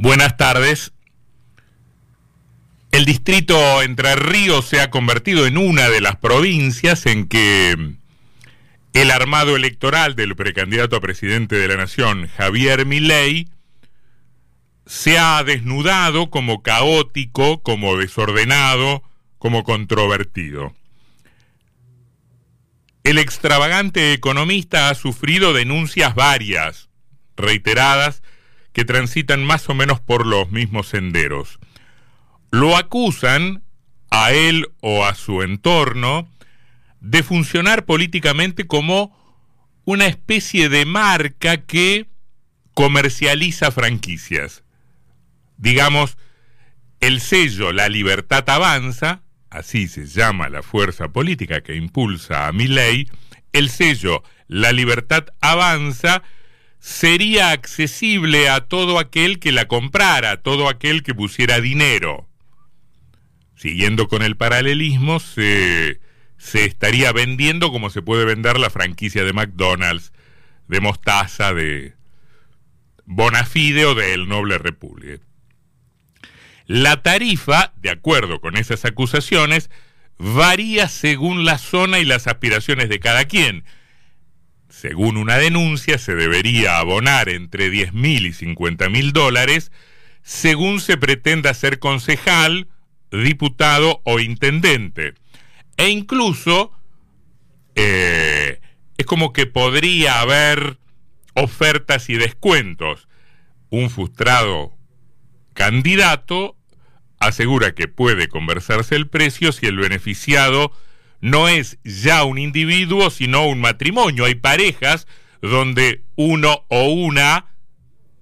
Buenas tardes. El distrito Entre Ríos se ha convertido en una de las provincias en que el armado electoral del precandidato a presidente de la Nación, Javier Milei, se ha desnudado como caótico, como desordenado, como controvertido. El extravagante economista ha sufrido denuncias varias, reiteradas, que transitan más o menos por los mismos senderos. Lo acusan a él o a su entorno de funcionar políticamente como una especie de marca que comercializa franquicias. Digamos, el sello La Libertad Avanza, así se llama la fuerza política que impulsa a mi ley, el sello La Libertad Avanza sería accesible a todo aquel que la comprara, todo aquel que pusiera dinero. Siguiendo con el paralelismo, se, se estaría vendiendo como se puede vender la franquicia de McDonald's, de Mostaza, de Bonafide o de El Noble Republic. La tarifa, de acuerdo con esas acusaciones, varía según la zona y las aspiraciones de cada quien según una denuncia, se debería abonar entre 10 mil y 50 mil dólares según se pretenda ser concejal, diputado o intendente. E incluso eh, es como que podría haber ofertas y descuentos. Un frustrado candidato asegura que puede conversarse el precio si el beneficiado no es ya un individuo, sino un matrimonio. Hay parejas donde uno o una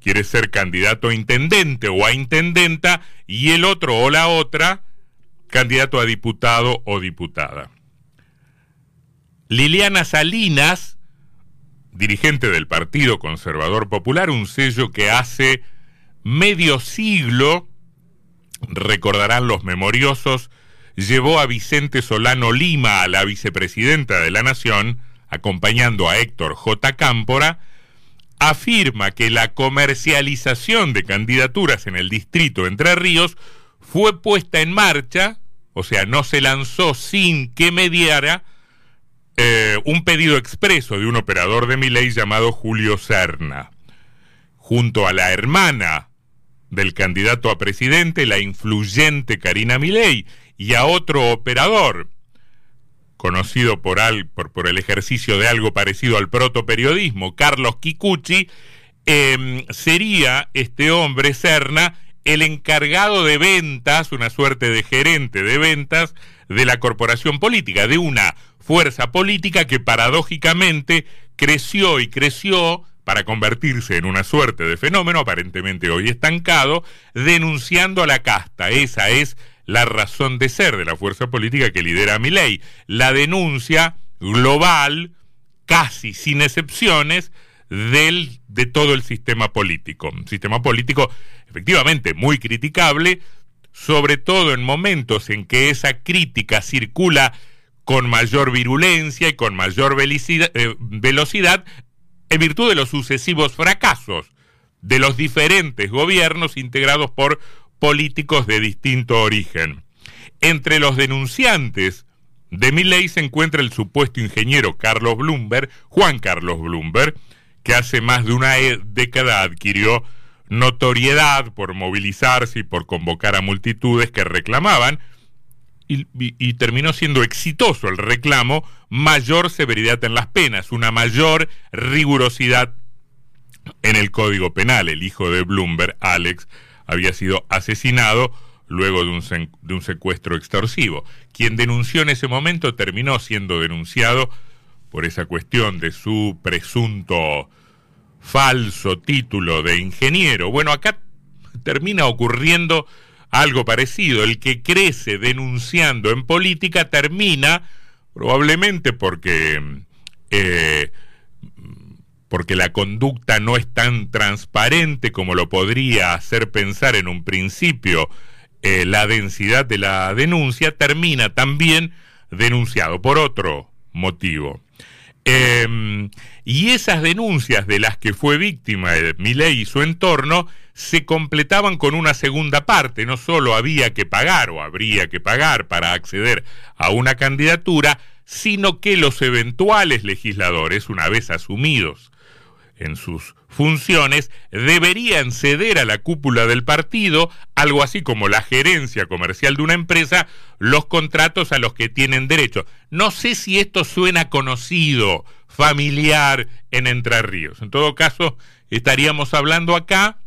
quiere ser candidato a intendente o a intendenta y el otro o la otra candidato a diputado o diputada. Liliana Salinas, dirigente del Partido Conservador Popular, un sello que hace medio siglo, recordarán los memoriosos, llevó a Vicente Solano Lima a la vicepresidenta de la Nación, acompañando a Héctor J. Cámpora, afirma que la comercialización de candidaturas en el distrito Entre Ríos fue puesta en marcha, o sea, no se lanzó sin que mediara eh, un pedido expreso de un operador de mi ley llamado Julio Serna. Junto a la hermana del candidato a presidente, la influyente Karina Milei, y a otro operador, conocido por, por, el ejercicio de algo parecido al protoperiodismo, Carlos Kikuchi, em, sería este hombre, Serna, el encargado de ventas, una suerte de gerente de ventas de la corporación política, de una fuerza política que paradójicamente creció y creció para convertirse en una suerte de fenómeno aparentemente hoy estancado, denunciando a la casta. Esa es la razón de ser de la fuerza política que lidera mi ley. La denuncia global, casi sin excepciones, del, de todo el sistema político. Un sistema político efectivamente muy criticable, sobre todo en momentos en que esa crítica circula con mayor virulencia y con mayor eh, velocidad en virtud de los sucesivos fracasos de los diferentes gobiernos integrados por políticos de distinto origen. Entre los denunciantes de mi ley se encuentra el supuesto ingeniero Carlos Bloomberg, Juan Carlos Bloomberg, que hace más de una e-, década adquirió notoriedad por movilizarse y por convocar a multitudes que reclamaban, y, terminó siendo exitoso el reclamo, mayor severidad en las penas, una mayor rigurosidad en el Código Penal. El hijo de Bloomberg, Alex, había sido asesinado luego de un, de un secuestro extorsivo. Quien denunció en ese momento terminó siendo denunciado por esa cuestión de su presunto falso título de ingeniero. Bueno, acá termina ocurriendo algo parecido. El que crece denunciando en política termina, probablemente porque eh, porque la conducta no es tan transparente como lo podría hacer pensar en un principio eh, la densidad de la denuncia, termina también denunciado por otro motivo. Em, y esas denuncias de las que fue víctima de Milei y su entorno se completaban con una segunda parte. No solo había que pagar o habría que pagar para acceder a una candidatura, sino que los eventuales legisladores, una vez asumidos en sus funciones, deberían ceder a la cúpula del partido, algo así como la gerencia comercial de una empresa, los contratos a los que tienen derecho. No sé si esto suena conocido, familiar en Entre Ríos. En todo caso, estaríamos hablando acá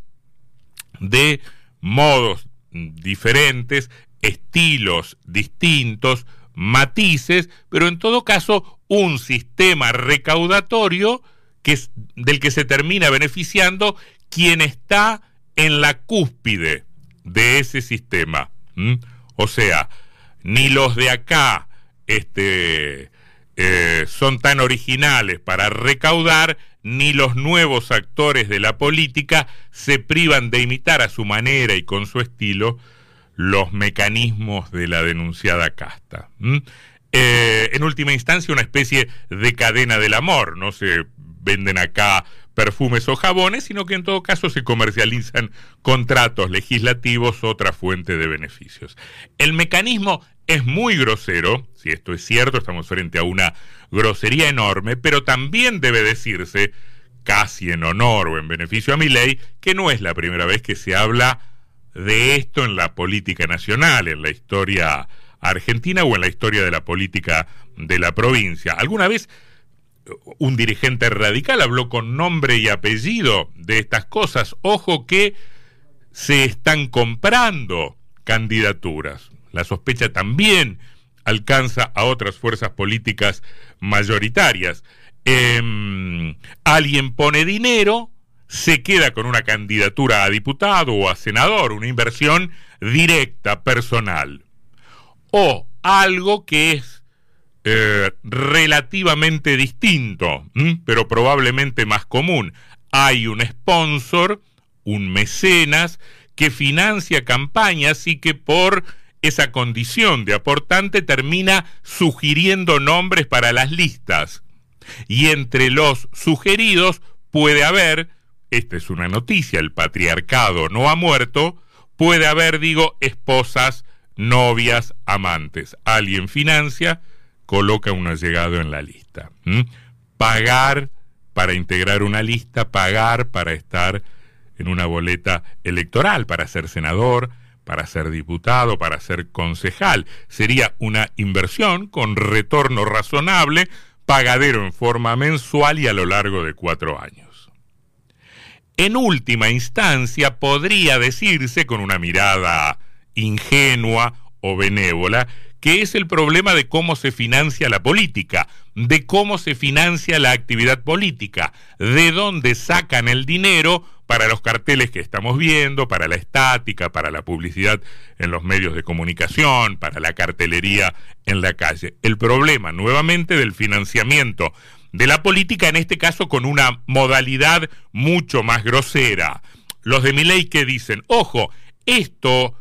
de modos diferentes, estilos distintos, matices, pero en todo caso un sistema recaudatorio que es, del que se termina beneficiando quien está en la cúspide de ese sistema. O sea, ni los de acá este, eh, son tan originales para recaudar, ni los nuevos actores de la política se privan de imitar a su manera y con su estilo los mecanismos de la denunciada casta. Eh, en última instancia, una especie de cadena del amor, no se venden acá perfumes o jabones, sino que en todo caso se comercializan contratos legislativos, otra fuente de beneficios. El mecanismo es muy grosero, si esto es cierto, estamos frente a una grosería enorme, pero también debe decirse, casi en honor o en beneficio a mi ley, que no es la primera vez que se habla de esto en la política nacional, en la historia argentina o en la historia de la política de la provincia. Alguna vez un dirigente radical habló con nombre y apellido de estas cosas. Ojo que se están comprando candidaturas. La sospecha también alcanza a otras fuerzas políticas mayoritarias. Em, alguien pone dinero, se queda con una candidatura a diputado o a senador, una inversión directa, personal. O algo que es eh, relativamente distinto, pero probablemente más común. Hay un sponsor, un mecenas, que financia campañas y que por esa condición de aportante termina sugiriendo nombres para las listas. Y entre los sugeridos puede haber, esta es una noticia, el patriarcado no ha muerto, puede haber, digo, esposas, novias, amantes. Alguien financia, coloca un allegado en la lista. Pagar para integrar una lista, pagar para estar en una boleta electoral, para ser senador, para ser diputado, para ser concejal. Sería una inversión con retorno razonable, pagadero en forma mensual y a lo largo de cuatro años. En última instancia, podría decirse con una mirada ingenua o benévola que es el problema de cómo se financia la política, de cómo se financia la actividad política, de dónde sacan el dinero para los carteles que estamos viendo, para la estática, para la publicidad en los medios de comunicación, para la cartelería en la calle. El problema, nuevamente, del financiamiento de la política, en este caso con una modalidad mucho más grosera. Los de mi ley que dicen, ojo, esto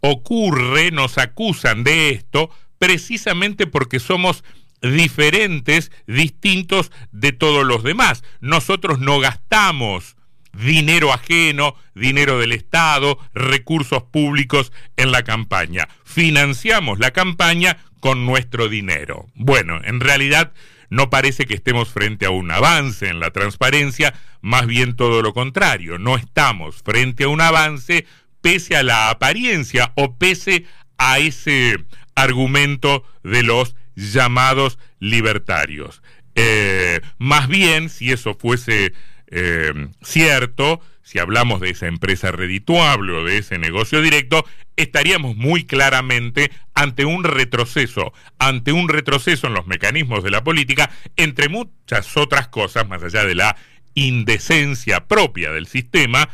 ocurre, nos acusan de esto, precisamente porque somos diferentes, distintos de todos los demás. Nosotros no gastamos dinero ajeno, dinero del Estado, recursos públicos en la campaña. Financiamos la campaña con nuestro dinero. Bueno, en realidad no parece que estemos frente a un avance en la transparencia, más bien todo lo contrario, no estamos frente a un avance pese a la apariencia o pese a ese argumento de los llamados libertarios. Eh, más bien, si eso fuese eh, cierto, si hablamos de esa empresa redituable o de ese negocio directo, estaríamos muy claramente ante un retroceso, ante un retroceso en los mecanismos de la política, entre muchas otras cosas, más allá de la indecencia propia del sistema,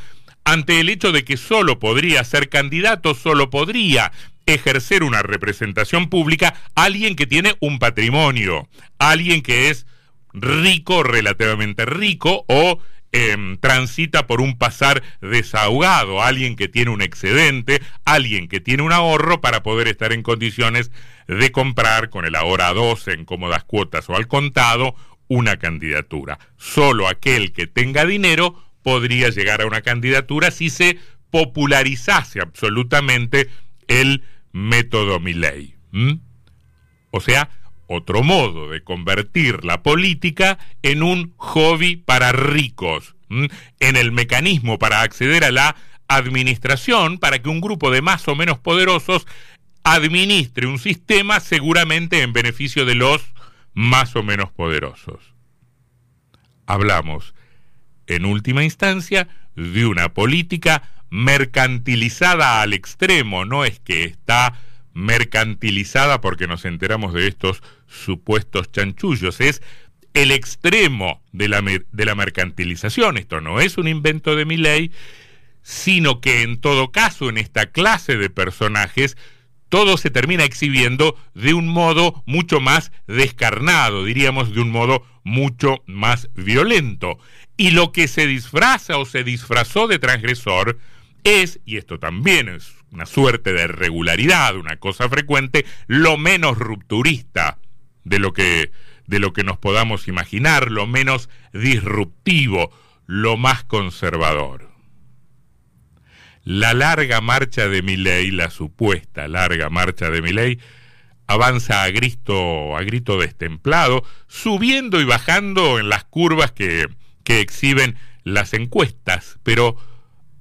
ante el hecho de que solo podría ser candidato, solo podría ejercer una representación pública alguien que tiene un patrimonio, alguien que es rico, relativamente rico, o em, transita por un pasar desahogado, alguien que tiene un excedente, alguien que tiene un ahorro para poder estar en condiciones de comprar con el ahora 12 en cómodas cuotas o al contado una candidatura. Solo aquel que tenga dinero podría llegar a una candidatura si se popularizase absolutamente el método Milley. O sea, otro modo de convertir la política en un hobby para ricos, en el mecanismo para acceder a la administración para que un grupo de más o menos poderosos administre un sistema seguramente en beneficio de los más o menos poderosos. Hablamos, en última instancia, de una política mercantilizada al extremo, no es que está mercantilizada porque nos enteramos de estos supuestos chanchullos, es el extremo de la, de la mercantilización. Esto no es un invento de mi ley, sino que en todo caso en esta clase de personajes todo se termina exhibiendo de un modo mucho más descarnado, diríamos de un modo mucho más violento. Y lo que se disfraza o se disfrazó de transgresor es, y esto también es una suerte de regularidad, una cosa frecuente, lo menos rupturista de lo que, de lo que nos podamos imaginar, lo menos disruptivo, lo más conservador. La larga marcha de Milei, la supuesta larga marcha de Milei, avanza a grito, a grito destemplado, subiendo y bajando en las curvas que, que exhiben las encuestas, pero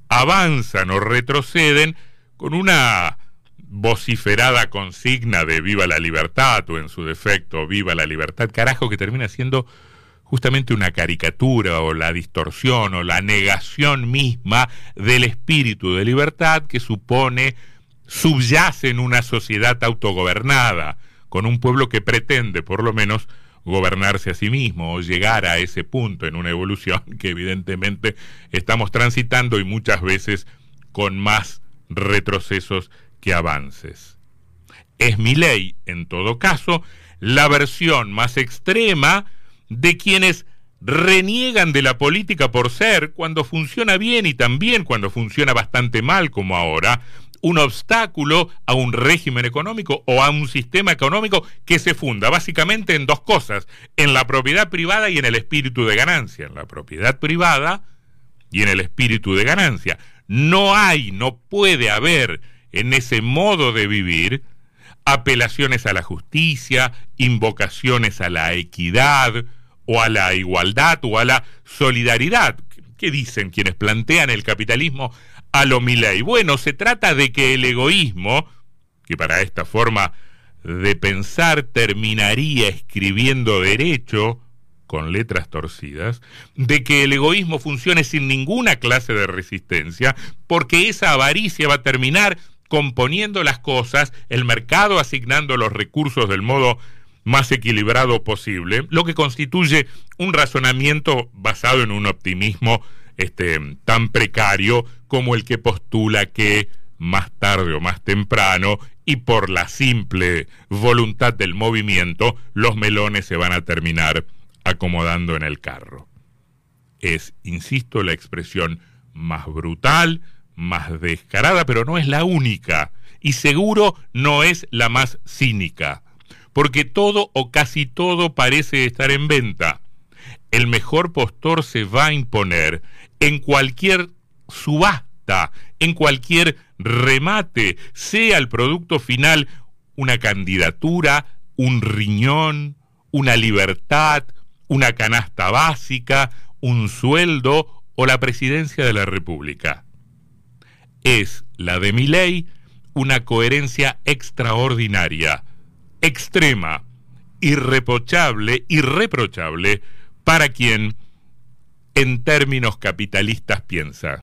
avanzan o retroceden con una vociferada consigna de viva la libertad o en su defecto viva la libertad, carajo que termina siendo justamente una caricatura o la distorsión o la negación misma del espíritu de libertad que supone subyace en una sociedad autogobernada, con un pueblo que pretende por lo menos gobernarse a sí mismo o llegar a ese punto en una evolución que evidentemente estamos transitando y muchas veces con más retrocesos que avances. Es mi ley, en todo caso, la versión más extrema de quienes reniegan de la política por ser, cuando funciona bien y también cuando funciona bastante mal como ahora, un obstáculo a un régimen económico o a un sistema económico que se funda básicamente en dos cosas, en la propiedad privada y en el espíritu de ganancia, en la propiedad privada y en el espíritu de ganancia. No hay, no puede haber en ese modo de vivir apelaciones a la justicia, invocaciones a la equidad o a la igualdad o a la solidaridad. ¿Qué dicen quienes plantean el capitalismo a lo Milei? Bueno, se trata de que el egoísmo, que para esta forma de pensar terminaría escribiendo derecho con letras torcidas, de que el egoísmo funcione sin ninguna clase de resistencia, porque esa avaricia va a terminar componiendo las cosas, el mercado asignando los recursos del modo más equilibrado posible, lo que constituye un razonamiento basado en un optimismo este, tan precario como el que postula que más tarde o más temprano y por la simple voluntad del movimiento, los melones se van a terminar acomodando en el carro. Es, insisto, la expresión más brutal, más descarada, pero no es la única y seguro no es la más cínica, porque todo o casi todo parece estar en venta. El mejor postor se va a imponer en cualquier subasta, en cualquier remate, sea el producto final una candidatura, un riñón, una libertad, una canasta básica, un sueldo o la presidencia de la República. Es la de mi ley una coherencia extraordinaria, extrema, irreprochable, irreprochable para quien en términos capitalistas piensa.